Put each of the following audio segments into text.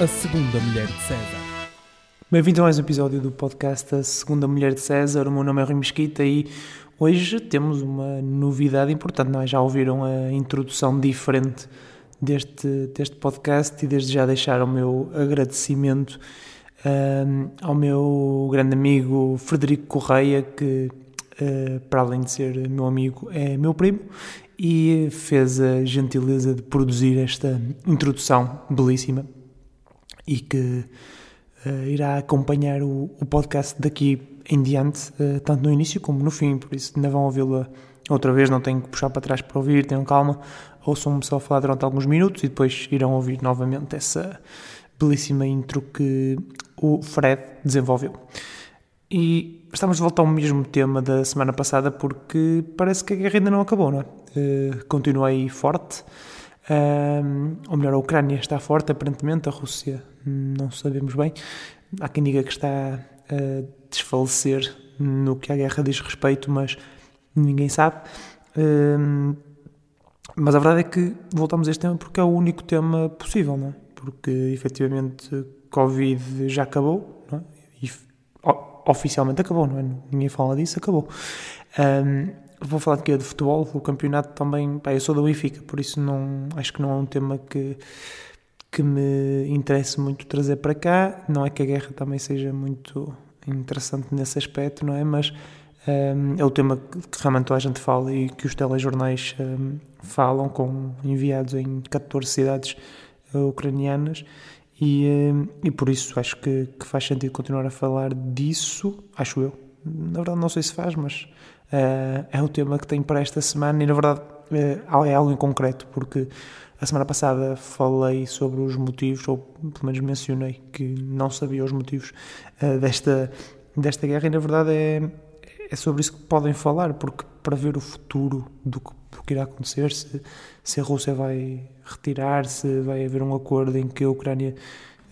A Segunda Mulher de César. Bem-vindo a mais um episódio do podcast A Segunda Mulher de César. O meu nome é Rui Mesquita e hoje temos uma novidade importante. É? Já ouviram a introdução diferente deste, deste podcast e desde já deixar o meu agradecimento um, ao meu grande amigo Frederico Correia, que uh, para além de ser meu amigo é meu primo e fez a gentileza de produzir esta introdução belíssima e que uh, irá acompanhar o, o, podcast daqui em diante, uh, tanto no início como no fim, por isso ainda vão ouvi-la outra vez, não tenho que puxar para trás para ouvir, tenham calma, ouçam-me só falar durante alguns minutos e depois irão ouvir novamente essa belíssima intro que o Fred desenvolveu. E estamos de volta ao mesmo tema da semana passada porque parece que a guerra ainda não acabou, não é? Uh, continua aí forte, uh, ou melhor, a Ucrânia está forte, aparentemente, a Rússia não sabemos bem. Há quem diga que está a desfalecer no que a guerra diz respeito, mas ninguém sabe. Um, mas a verdade é que voltamos a este tema porque é o único tema possível, não é? Porque efetivamente Covid já acabou, não é? E oficialmente acabou, não é? Ninguém fala disso, acabou. Um, vou falar de quê? De futebol, o campeonato também. Pá, eu sou da Benfica, por isso não, acho que não é um tema que que me interessa muito trazer para cá. Não é que a guerra também seja muito interessante nesse aspecto, não é? Mas um, é o tema que realmente toda a gente fala e que os telejornais um, falam, com enviados em 14 cidades uh, ucranianas. E, um, e por isso acho que, que, faz sentido continuar a falar disso, acho eu. Na verdade, não sei se faz, mas uh, é o tema que tenho para esta semana e, na verdade, uh, é algo em concreto, porque a semana passada falei sobre os motivos, ou pelo menos mencionei que não sabia os motivos uh, desta, desta guerra, e na verdade é, é sobre isso que podem falar, porque para ver o futuro do que, do que irá acontecer, se, se a Rússia vai retirar, se vai haver um acordo em que a Ucrânia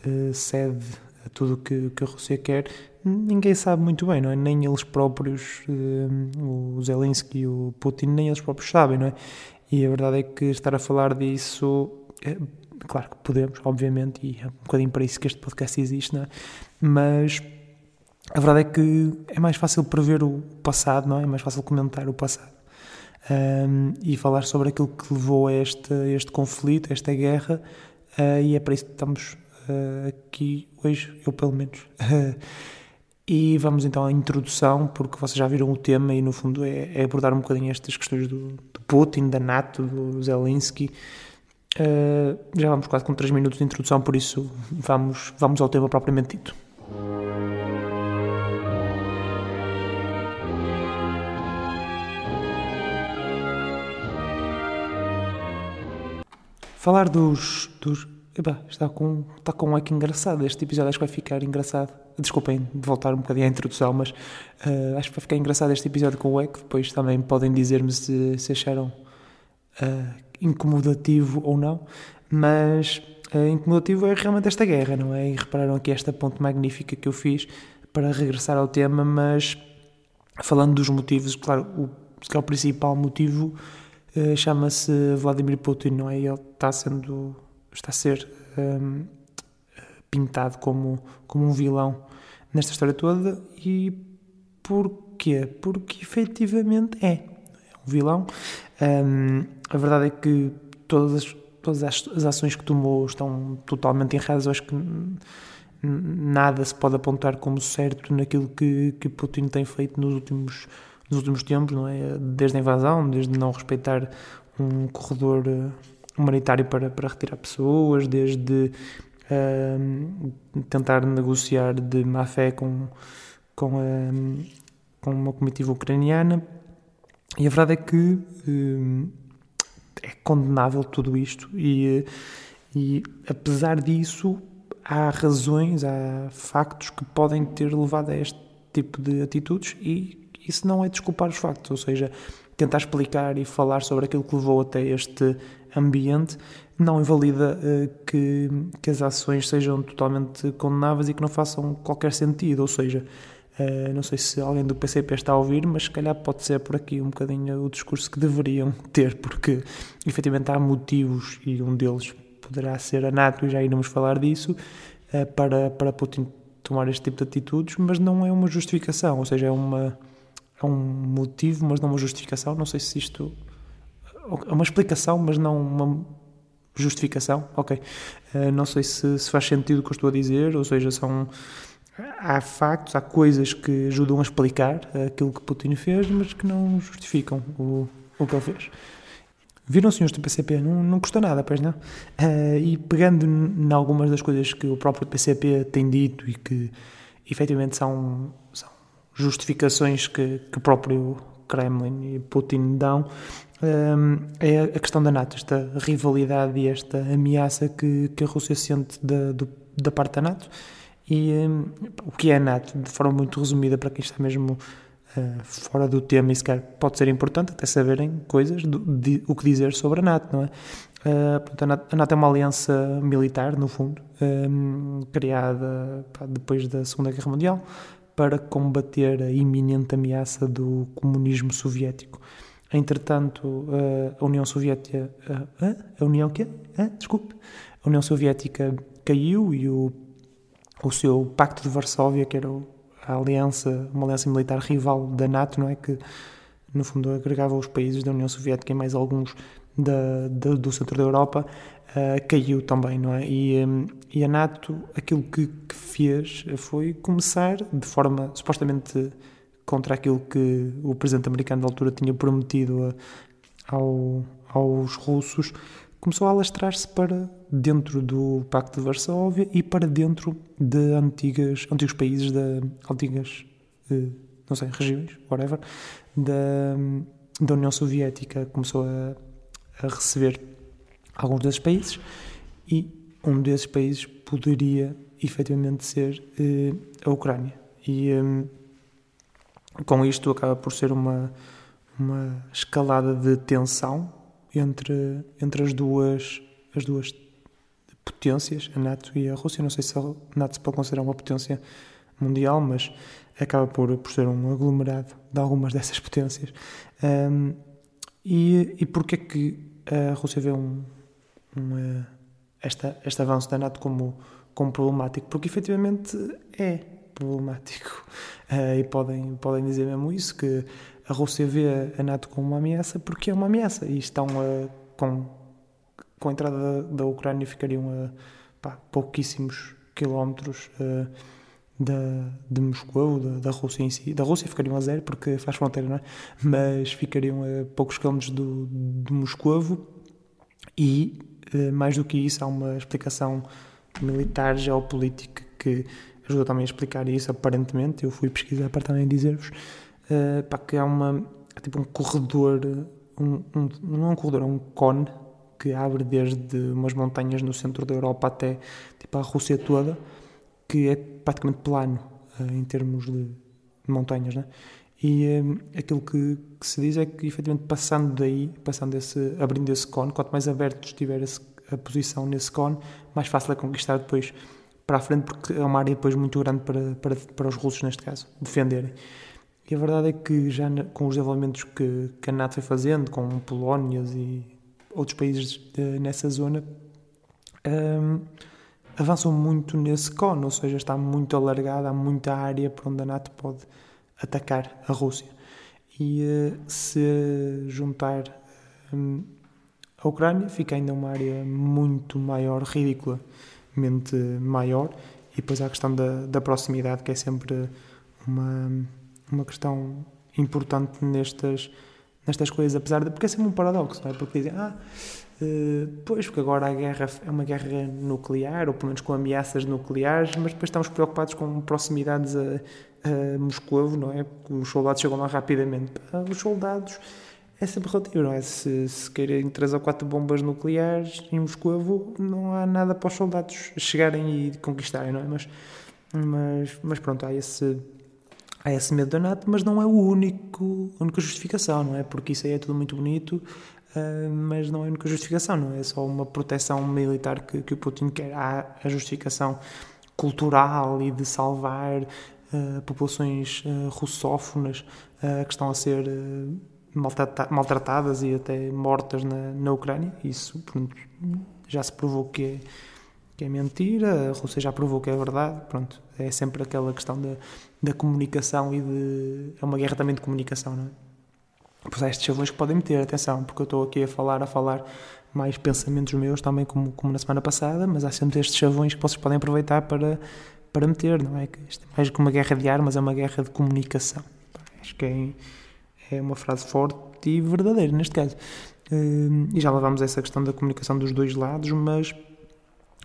uh, cede a tudo o que, que a Rússia quer, ninguém sabe muito bem, não é? Nem eles próprios, uh, o Zelensky e o Putin, nem eles próprios sabem, não é? E a verdade é que estar a falar disso, é, claro que podemos, obviamente, e é um bocadinho para isso que este podcast existe, não é? Mas a verdade é que é mais fácil prever o passado, não é? É mais fácil comentar o passado. Um, e falar sobre aquilo que levou a este, este conflito, a esta guerra, uh, e é para isso que estamos uh, aqui hoje, eu pelo menos. E vamos então à introdução, porque vocês já viram o tema e no fundo é, é abordar um bocadinho estas questões do, do Putin, da NATO, do Zelensky. Uh, já vamos quase com 3 minutos de introdução, por isso vamos, vamos ao tema propriamente dito. Falar dos, dos Epá, está com, está com um eco engraçado. Este episódio acho que vai ficar engraçado. Desculpem de voltar um bocadinho à introdução, mas uh, acho que vai ficar engraçado este episódio com o eco. Depois também podem dizer-me se, se acharam uh, incomodativo ou não. Mas uh, incomodativo é realmente esta guerra, não é? E repararam aqui esta ponte magnífica que eu fiz para regressar ao tema, mas falando dos motivos, claro, o, que é o principal motivo chama-se Vladimir Putin, não é? Ele está sendo está a ser um, pintado como, como um vilão nesta história toda e porquê? Porque efetivamente é, é um vilão. Um, a verdade é que todas as, todas as ações que tomou estão totalmente erradas. Eu acho que nada se pode apontar como certo naquilo que, que Putin tem feito nos últimos, nos últimos tempos, não é? Desde a invasão, desde não respeitar um corredor humanitário para, para retirar pessoas, desde uh, tentar negociar de má fé com, com, com uma comitiva ucraniana. E a verdade é que uh, é condenável tudo isto, e, e apesar disso, há razões, há factos que podem ter levado a este tipo de atitudes, e isso não é desculpar os factos, ou seja, tentar explicar e falar sobre aquilo que levou até este ambiente não invalida uh, que, que as ações sejam totalmente condenáveis e que não façam qualquer sentido. Ou seja, uh, não sei se alguém do PCP está a ouvir, mas se calhar pode ser por aqui um bocadinho o discurso que deveriam ter, porque efetivamente há motivos e um deles poderá ser a NATO, e já iremos falar disso, uh, para, para Putin tomar este tipo de atitudes, mas não é uma justificação, ou seja, é, uma, é um motivo, mas não uma justificação. Não sei se isto uma explicação, mas não uma justificação. Ok. Uh, não sei se, se faz sentido o que eu estou a dizer, ou seja, são há factos, há coisas que ajudam a explicar aquilo que Putin fez, mas que não justificam o, o que ele fez. Viram, senhores do PCP? Não, não custa nada, pois não? Uh, e pegando em algumas das coisas que o próprio PCP tem dito e que efetivamente são, são justificações que, que o próprio Kremlin e Putin dão, é a questão da NATO, esta rivalidade e esta ameaça que, que a Rússia sente da, do, da parte da NATO. E um, o que é a NATO, de forma muito resumida, para quem está mesmo uh, fora do tema e sequer pode ser importante até saberem coisas, do, de, o que dizer sobre a NATO, não é? Uh, portanto, a, NATO, a NATO é uma aliança militar, no fundo, um, criada pá, depois da Segunda Guerra Mundial para combater a iminente ameaça do comunismo soviético. Entretanto, a União Soviética. a União quê? desculpe. A União Soviética caiu e o, o seu Pacto de Varsóvia, que era a aliança, uma aliança militar rival da NATO, não é? Que, no fundo, agregava os países da União Soviética e mais alguns da, da, do centro da Europa, uh, caiu também, não é? E, um, e a NATO, aquilo que, que, fez foi começar de forma supostamente contra aquilo que o presidente americano da altura tinha prometido a, ao, aos russos, começou a alastrar-se para dentro do Pacto de Varsóvia e para dentro de antigas, antigos países, de antigas, eh, não sei, regiões, whatever, da, da União Soviética. Começou a, a receber alguns desses países e um desses países poderia efetivamente ser eh, a Ucrânia. E um, com isto acaba por ser uma, uma escalada de tensão entre, entre as duas as duas potências, a NATO e a Rússia. Não sei se a NATO se pode considerar uma potência mundial, mas acaba por, por ser um aglomerado de algumas dessas potências. Um, e, e porquê é que a Rússia vê um, um, eh, esta, este avanço da NATO como, como problemático? Porque efetivamente é problemático. Uh, e podem, podem dizer mesmo isso, que a Rússia vê a NATO como uma ameaça porque é uma ameaça e estão uh, com, com a entrada da, da Ucrânia ficariam a pá, pouquíssimos quilómetros uh, da, de Moscou, da, da, Rússia em si. Da Rússia ficariam a zero porque faz fronteira, não é? Mas ficariam a poucos quilómetros do, de Moscou e, uh, mais do que isso, há uma explicação militar, geopolítica que ajuda também a explicar isso, aparentemente. Eu fui pesquisar para também dizer-vos uh, que há uma, é tipo um corredor, um, um, não é um corredor, é um cone que abre desde umas montanhas no centro da Europa até tipo, a Rússia toda, que é praticamente plano uh, em termos de, montanhas, né? E um, eh, aquilo que, que, se diz é que, efetivamente, passando daí, passando esse, abrindo esse cone, quanto mais aberto estiver esse, a posição nesse cone, mais fácil é conquistar depois para a frente, porque é uma área depois muito grande para, para, para os russos, neste caso, defenderem. E a verdade é que já com os desenvolvimentos que, que a NATO foi fazendo, com Polónias e outros países de, nessa zona, um, avançam muito nesse cone, ou seja, está muito alargada, há muita área para onde a NATO pode atacar a Rússia. E uh, se juntar um, a Ucrânia, fica ainda uma área muito maior, ridiculamente maior, e depois há a questão da, da proximidade, que é sempre uma uma questão importante nestas, nestas coisas, apesar de. Porque é sempre um paradoxo, não é? Porque dizem, ah, uh, pois, porque agora a guerra é uma guerra nuclear, ou pelo menos com ameaças nucleares, mas depois estamos preocupados com proximidades a, a Moscou, não é? Porque os soldados chegam lá rapidamente. Ah, os soldados é sempre relativo, não é? Se, se querem três ou quatro bombas nucleares em Moscou, não há nada para os soldados chegarem e conquistarem, não é? Mas, mas, mas pronto, há esse há esse medo da NATO, mas não é o único, a única justificação, não é? Porque isso aí é tudo muito bonito, uh, mas não é a única justificação, não é? é só uma proteção militar que, que o Putin quer. Há a justificação cultural e de salvar uh, populações uh, russófonas que estão a ser maltratadas e até mortas na, na Ucrânia. Isso pronto, já se provou que é, que é mentira, a Rússia já provou que é verdade. Pronto, é sempre aquela questão da, da comunicação e de. É uma guerra também de comunicação, não é? Pois há estes chavões que podem meter, atenção, porque eu estou aqui a falar, a falar mais pensamentos meus também, como, como na semana passada, mas há sempre estes chavões que vocês podem aproveitar para, para meter, não é? Isto é mais que uma guerra de armas, é uma guerra de comunicação. Acho que é, é uma frase forte e verdadeira neste caso. Hum, e já levámos essa questão da comunicação dos dois lados, mas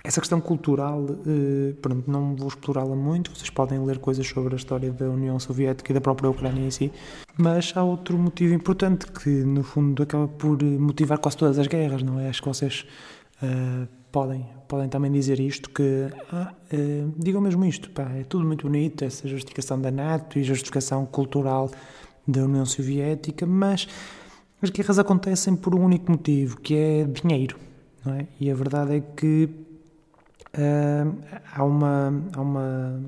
essa questão cultural, eh, pronto, não vou explorá-la muito, vocês podem ler coisas sobre a história da União Soviética e da própria Ucrânia em si, mas há outro motivo importante que, no fundo, acaba por motivar quase todas as guerras, não é? Acho que vocês uh, podem, podem também dizer isto, que ah, digam mesmo isto, pá, é tudo muito bonito, essa justificação da NATO e justificação cultural da União Soviética, mas as guerras acontecem por um único motivo, que é dinheiro, é? E a verdade é que uh, há, uma, há uma,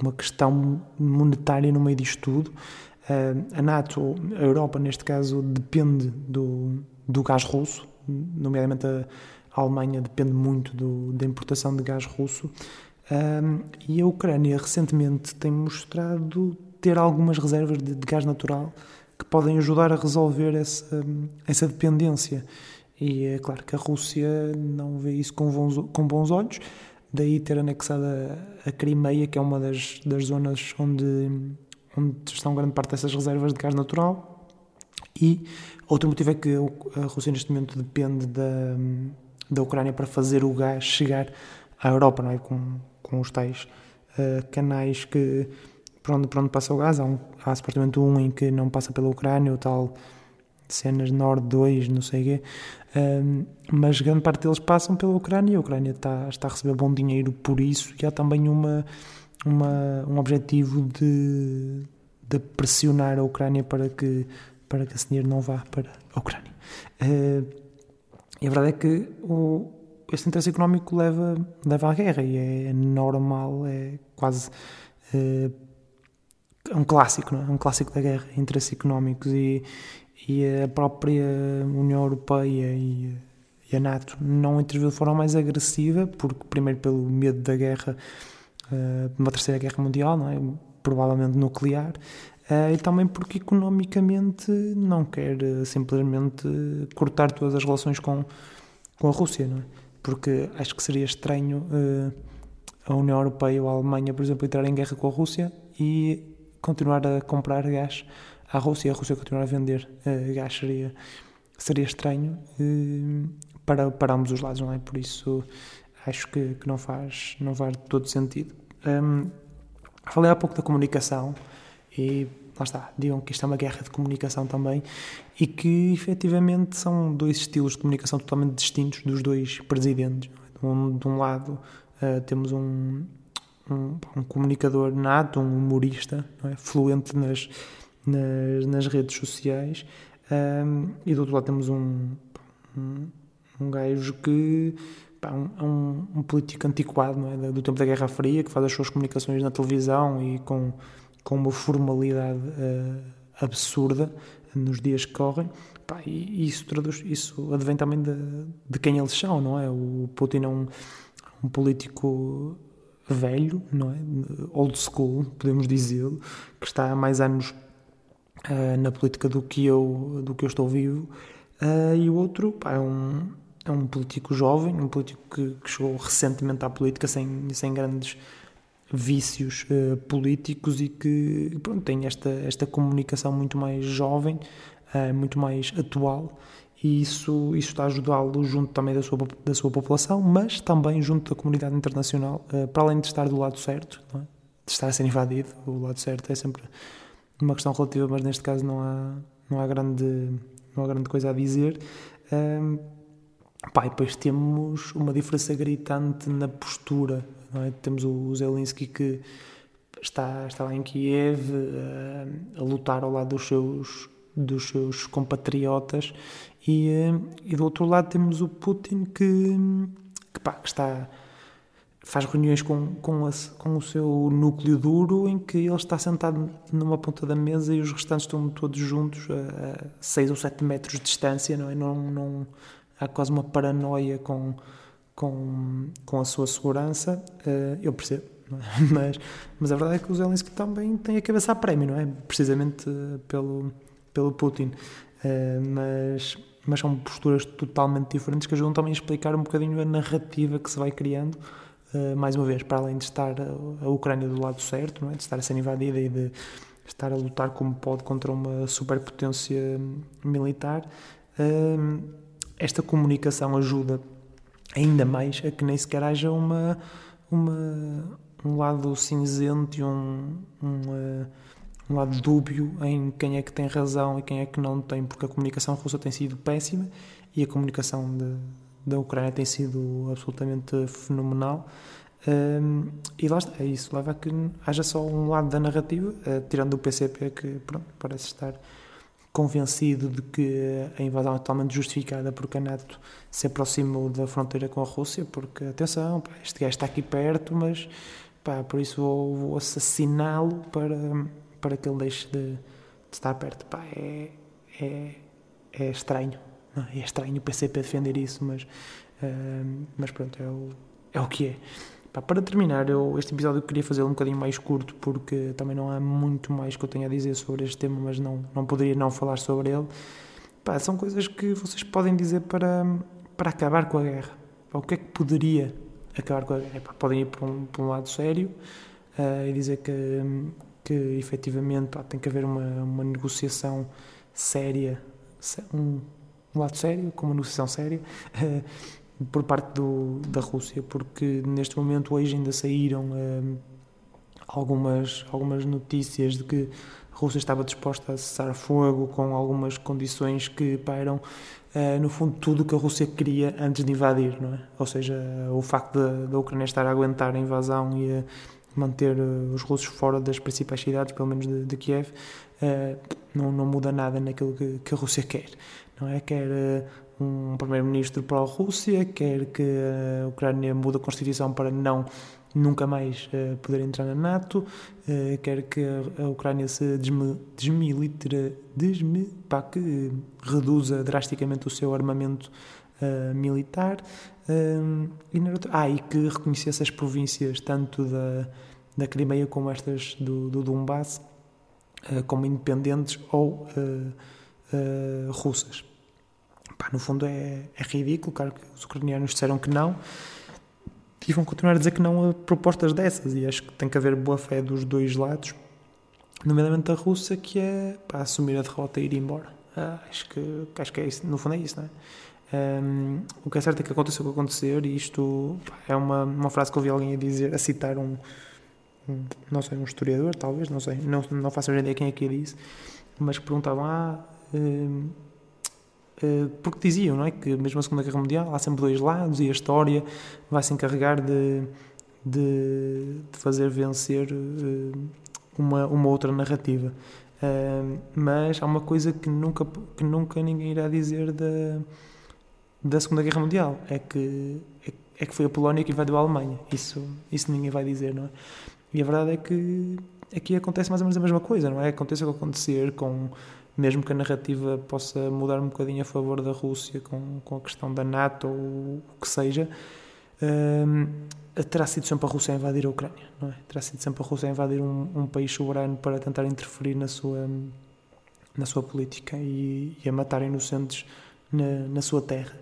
uma questão monetária no meio disto tudo. Uh, a NATO, a Europa neste caso, depende do, do gás russo, nomeadamente a, Alemanha depende muito do, da importação de gás russo. Um, e a Ucrânia recentemente tem mostrado ter algumas reservas de, de, gás natural que podem ajudar a resolver essa, essa dependência. E é claro que a Rússia não vê isso com bons, com bons olhos, daí ter anexado a, a Crimeia, que é uma das, das zonas onde, onde estão grande parte dessas reservas de gás natural. E outro motivo é que a Rússia neste momento depende da, da Ucrânia para fazer o gás chegar à Europa, não é? Com, com os tais uh, canais que por onde, por onde passa o gás. Há, um, há supostamente um em que não passa pela Ucrânia, o tal cenas Nord 2, não sei o quê, um, mas grande parte deles passam pela Ucrânia e a Ucrânia está, está a receber bom dinheiro por isso e há também uma, uma, um objetivo de, de pressionar a Ucrânia para que, para que esse dinheiro não vá para a Ucrânia. Uh, e a verdade é que o, este interesse económico leva, leva à guerra e é normal, é quase. Uh, é um clássico, não é? um clássico da guerra, interesses económicos e, e a própria União Europeia e, e a NATO não interviu de forma mais agressiva, porque primeiro pelo medo da guerra, uh, uma terceira guerra mundial, não é? provavelmente nuclear, uh, e também porque economicamente não quer uh, simplesmente cortar todas as relações com, com a Rússia, não é? Porque acho que seria estranho a União Europeia ou a Alemanha, por exemplo, entrar em guerra com a Rússia e continuar a comprar gás à Rússia e a Rússia continuar a vender uh, gás seria, seria estranho uh, para, para ambos os lados, não é? Por isso acho que, que não, faz, não faz todo sentido. Um, falei há pouco da comunicação e lá está, digam que isto é uma guerra de comunicação também e que efetivamente são dois estilos de comunicação totalmente distintos dos dois presidentes. De um, de um lado uh, temos um, um, um, comunicador nato, um humorista, é? fluente nas, nas, nas redes sociais. Um, e do outro lado temos um, um, um gajo que pá, um, um, político antiquado é? do tempo da Guerra Fria que faz as suas comunicações na televisão e com, com uma formalidade uh, absurda nos dias que correm pá, e isso traduz isso advém também de, de quem eles são não é o Putin é um, um político velho não é old school podemos dizê-lo que está há mais anos uh, na política do que eu, do que eu estou vivo. Uh, e o outro pá, é, um, é um político jovem, um político que, que chegou recentemente à política sem, sem grandes vícios uh, políticos e que pronto, tem esta, esta comunicação muito mais jovem, uh, muito mais atual e isso, isso está a ajudá-lo junto também da sua, da sua população, mas também junto da comunidade internacional, uh, para além de estar do lado certo, é? de estar a ser invadido, o lado certo é sempre uma questão relativa, mas neste caso não há, não há, grande, não há grande coisa a dizer. Um, pá, e depois temos uma diferença gritante na postura. É? Temos o Zelensky que está, está lá em Kiev a, a lutar ao lado dos seus, dos seus compatriotas e, e do outro lado temos o Putin que, que, pá, que está faz reuniões com, com, a, com, o seu núcleo duro em que ele está sentado numa ponta da mesa e os restantes estão todos juntos a 6 ou 7 metros de distância, não é? Não, não, há quase uma paranoia com, com, com a sua segurança, uh, eu percebo. É? Mas, mas a verdade é que o Zelensky também tem a cabeça a prémio, não é? Precisamente pelo, pelo Putin. Uh, mas, mas são posturas totalmente diferentes que ajudam também a explicar um bocadinho a narrativa que se vai criando eh, mais uma vez, para além de estar a, Ucrânia do lado certo, não é? de estar a ser invadida e de estar a lutar como pode contra uma superpotência militar, eh, esta comunicação ajuda ainda mais a que nem sequer haja uma, uma um lado cinzento e um, um, uh, um, lado dúbio em quem é que tem razão e quem é que não tem, porque a comunicação russa tem sido péssima e a comunicação de, da Ucrânia tem sido absolutamente fenomenal. Um, e lá está, isso leva a que haja só um lado da narrativa, uh, tirando o PCP, que pronto, parece estar convencido de que a invasão é totalmente justificada porque a NATO se aproximou da fronteira com a Rússia, porque, atenção, pá, este gajo está aqui perto, mas pá, por isso vou, vou assassiná-lo para, para que ele deixe de, de estar perto. Pá, é, é, é estranho. É estranho o PCP defender isso, mas, uh, mas pronto, é o, é o que é. Pá, para terminar, eu, este episódio eu queria fazer um bocadinho mais curto, porque também não há muito mais que eu tenha a dizer sobre este tema, mas não, não poderia não falar sobre ele. Pá, são coisas que vocês podem dizer para, para acabar com a guerra. Pá, o que é que poderia acabar com a guerra? Podem ir para um, para um lado sério uh, e dizer que, que efetivamente pá, tem que haver uma, uma negociação séria, um, um lado sério, com uma negociação séria, uh, por parte do, da Rússia, porque neste momento hoje ainda saíram uh, algumas, algumas notícias de que a Rússia estava disposta a cessar fogo com algumas condições que param uh, no fundo tudo o que a Rússia queria antes de invadir, não é? Ou seja, o facto da Ucrânia estar a aguentar a invasão e a manter os russos fora das principais cidades, pelo menos de, de Kiev, não, não muda nada naquilo que, que a Rússia quer não é? Quer eh, um primeiro-ministro para a Rússia, quer que a Ucrânia mude a Constituição para não nunca mais uh, poder entrar na NATO, uh, quer que a, Ucrânia se desmilitara, desmi, pá, que uh, reduza drasticamente o seu armamento militar, e, ah, e que reconhecesse as províncias tanto da, da Crimeia como estas do, do Donbass como independentes ou uh, russas. Pá, no fundo é, é ridículo, claro que os ucranianos disseram que não e vão continuar a dizer que não a propostas dessas e acho que tem que haver boa fé dos dois lados, nomeadamente da Rússia, que é para assumir a derrota e ir embora. Ah, acho, que, acho que é isso, no fundo é isso, não é? Um, o que é certo é que aconteceu o que acontecer e isto é uma, uma frase que ouvi alguém a dizer, a citar um, um não sei, um historiador talvez, não sei, não, não faço ideia quem é que disse, mas que perguntavam, ah, eh, porque diziam não é, que mesmo a Segunda Guerra Mundial há sempre dois lados e a história vai se encarregar de, de, de fazer vencer eh, uma, uma outra narrativa. Mas há uma coisa que nunca, que nunca ninguém irá dizer da, da Segunda Guerra Mundial: é que, é, é que foi a Polónia que invadiu a Alemanha. Isso, isso ninguém vai dizer, não é? E a verdade é que aqui acontece mais ou menos a mesma coisa, não é? Acontece o que acontecer com mesmo que a narrativa possa mudar um bocadinho a favor da Rússia com, com a questão da NATO ou o que seja, um, terá sido sempre a Rússia a invadir a Ucrânia, não é? Terá sido sempre a Rússia a invadir um, um país soberano para tentar interferir na sua, na sua política e, e a matar inocentes na, na sua terra.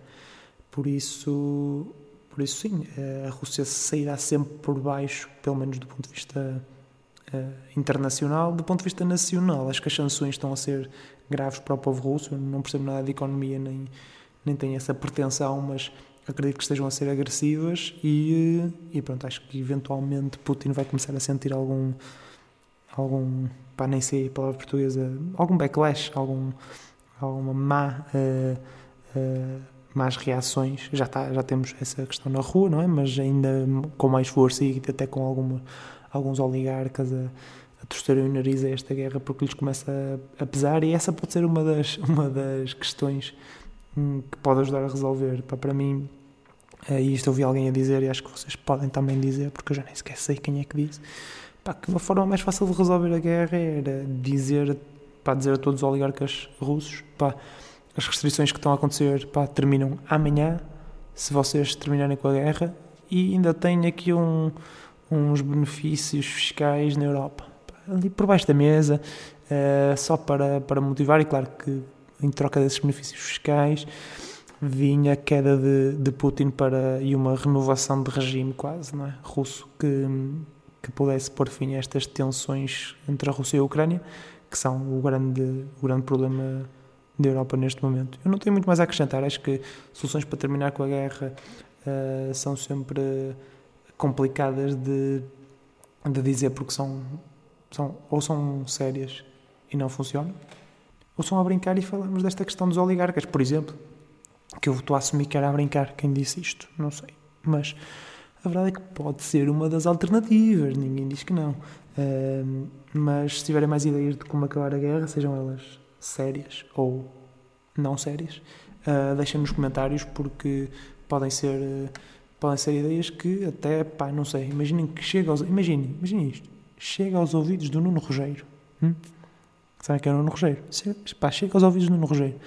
Por isso, por isso sim, a Rússia sairá sempre por baixo, pelo menos do ponto de vista uh, internacional. Do ponto de vista nacional, acho que as sanções estão a ser graves para o povo russo. Eu não percebo nada de economia, nem, nem tenho essa pretensão, mas acredito que estejam a ser agressivas e, e pronto, acho que eventualmente Putin vai começar a sentir algum algum, pá, nem sei a palavra portuguesa, algum backlash, algum, alguma má uh, uh, más reações, já, está, já temos essa questão na rua, não é? Mas ainda com mais força e até com alguma alguns oligarcas a, a torcerem o nariz a esta guerra porque lhes começa a, a, pesar e essa pode ser uma das, uma das questões hum, que pode ajudar a resolver. Para, para mim, Uh, e isto ouvi alguém a dizer e acho que vocês podem também dizer, porque eu já nem sequer sei quem é que disse, pá, que uma forma mais fácil de resolver a guerra era dizer, pá, dizer a todos os oligarcas russos, pá, as restrições que estão a acontecer pá, terminam amanhã, se vocês terminarem com a guerra, e ainda tem aqui um, uns benefícios fiscais na Europa. Ali por baixo da mesa, uh, só para, para motivar, e claro que em troca desses benefícios fiscais vinha a queda de, de Putin para, e uma renovação de regime quase, não é? russo, que, que pudesse pôr fim a estas tensões entre a Rússia e a Ucrânia, que são o grande, o grande problema da Europa neste momento. Eu não tenho muito mais a acrescentar, acho que soluções para terminar com a guerra uh, são sempre complicadas de, de dizer porque são, são ou são sérias e não funcionam, ou são a brincar e falamos desta questão dos oligarcas, por exemplo, que eu estou a assumir que era a brincar. Quem disse isto, não sei, mas a verdade é que pode ser uma das alternativas, ninguém diz que não. Uh, mas se tiverem mais ideias de como acabar a guerra, sejam elas sérias ou não sérias, uh, deixem nos comentários porque podem ser, uh, podem ser ideias que até, pá, não sei, imaginem que chega aos, imaginem, imaginem isto, chega aos ouvidos do Nuno Rogério. Hum? Sabem que é o Nuno Rogéiro? Chega, pá, chega aos ouvidos do Nuno Rogério.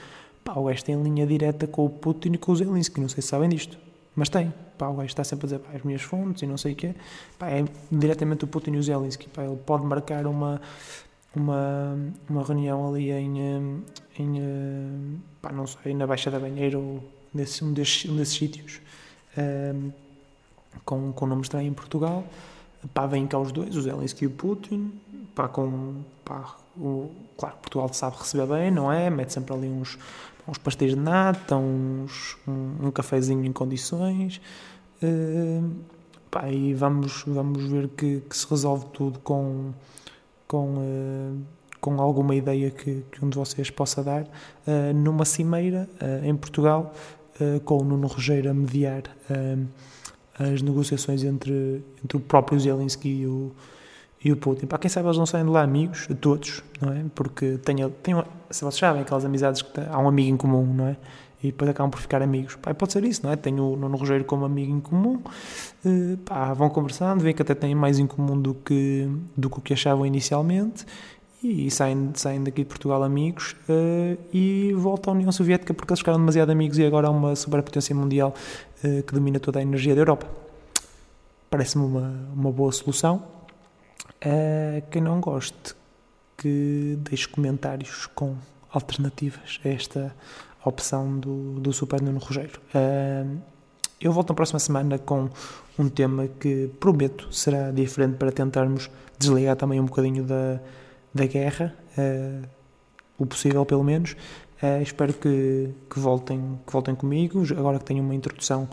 Pá, o gajo tem linha direta com o Putin e com o Zelensky, não sei se sabem disto, mas tem. Pá, o gajo está sempre a dizer, pá, as minhas fontes e não sei o quê. Pá, é diretamente o Putin e o Zelensky. Pá, ele pode marcar uma, uma, uma reunião ali em, em pá, não sei, na Baixa da Banheira ou nesse, um, desses, um desses sítios um, eh, com, com nome estranho em Portugal. Pá, vêm cá os dois, o Zelensky e o Putin, pá, com, pá, o, claro, Portugal sabe receber bem, não é? Mete sempre ali uns, uns pastéis de nata, uns, um, um cafezinho em condições. Uh, pá, e vamos, vamos ver que, que, se resolve tudo com, com, uh, com alguma ideia que, que, um de vocês possa dar uh, numa cimeira em Portugal com o Nuno Rogério a mediar as negociações entre, entre o próprio Zelensky e o, e o Putin. Para quem sabe, eles não saem de lá amigos, todos, não é? Porque tem, tem se vocês sabem, aquelas amizades que há um amigo em comum, não é? E depois acabam por ficar amigos. Pá, pode ser isso, não é? Tenho o Nuno Rogério como amigo em comum, uh, pá, vão conversando, veem que até têm mais em comum do que, do que o que achavam inicialmente e saem, saem daqui de Portugal amigos uh, e voltam à União Soviética porque eles ficaram demasiado amigos e agora há uma superpotência mundial uh, que domina toda a energia da Europa. Parece-me uma, uma boa solução quem não goste, que deixe comentários com alternativas a esta opção do, do Super Nuno Rogério. Uh, eu volto na próxima semana com um tema que prometo será diferente para tentarmos desligar também um bocadinho da, da guerra, uh, o possível pelo menos. Uh, espero que, que, voltem, que voltem comigo, agora que tenho uma introdução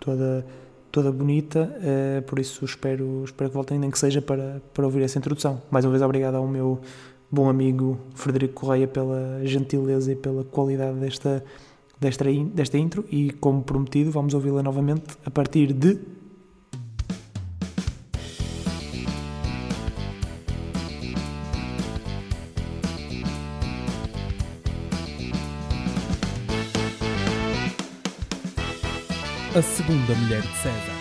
toda toda bonita, uh, por isso espero, espero que voltem, nem que seja para, para ouvir essa introdução. Mais uma vez, obrigado ao meu bom amigo Frederico Correia pela gentileza e pela qualidade desta, desta, desta intro e, como prometido, vamos ouvi-la novamente a partir de a segunda mulher de César.